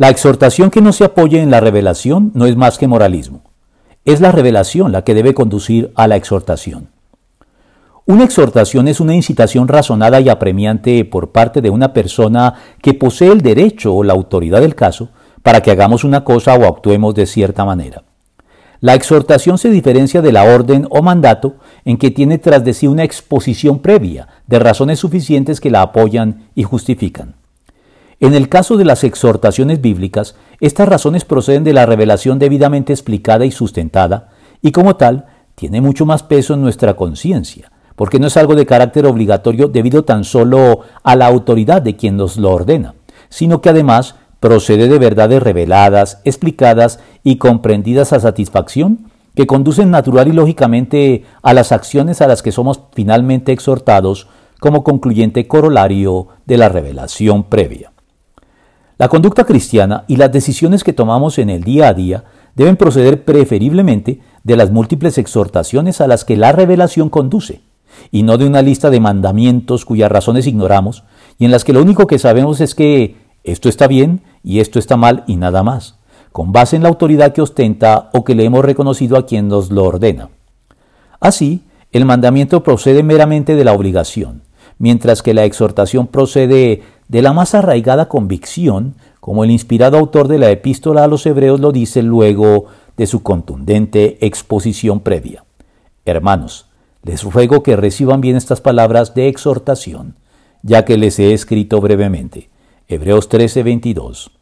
La exhortación que no se apoye en la revelación no es más que moralismo. Es la revelación la que debe conducir a la exhortación. Una exhortación es una incitación razonada y apremiante por parte de una persona que posee el derecho o la autoridad del caso para que hagamos una cosa o actuemos de cierta manera. La exhortación se diferencia de la orden o mandato en que tiene tras de sí una exposición previa de razones suficientes que la apoyan y justifican. En el caso de las exhortaciones bíblicas, estas razones proceden de la revelación debidamente explicada y sustentada, y como tal, tiene mucho más peso en nuestra conciencia, porque no es algo de carácter obligatorio debido tan solo a la autoridad de quien nos lo ordena, sino que además procede de verdades reveladas, explicadas y comprendidas a satisfacción, que conducen natural y lógicamente a las acciones a las que somos finalmente exhortados como concluyente corolario de la revelación previa. La conducta cristiana y las decisiones que tomamos en el día a día deben proceder preferiblemente de las múltiples exhortaciones a las que la revelación conduce, y no de una lista de mandamientos cuyas razones ignoramos y en las que lo único que sabemos es que esto está bien y esto está mal y nada más, con base en la autoridad que ostenta o que le hemos reconocido a quien nos lo ordena. Así, el mandamiento procede meramente de la obligación, mientras que la exhortación procede de la más arraigada convicción, como el inspirado autor de la epístola a los hebreos lo dice luego de su contundente exposición previa. Hermanos, les ruego que reciban bien estas palabras de exhortación, ya que les he escrito brevemente. Hebreos 13:22.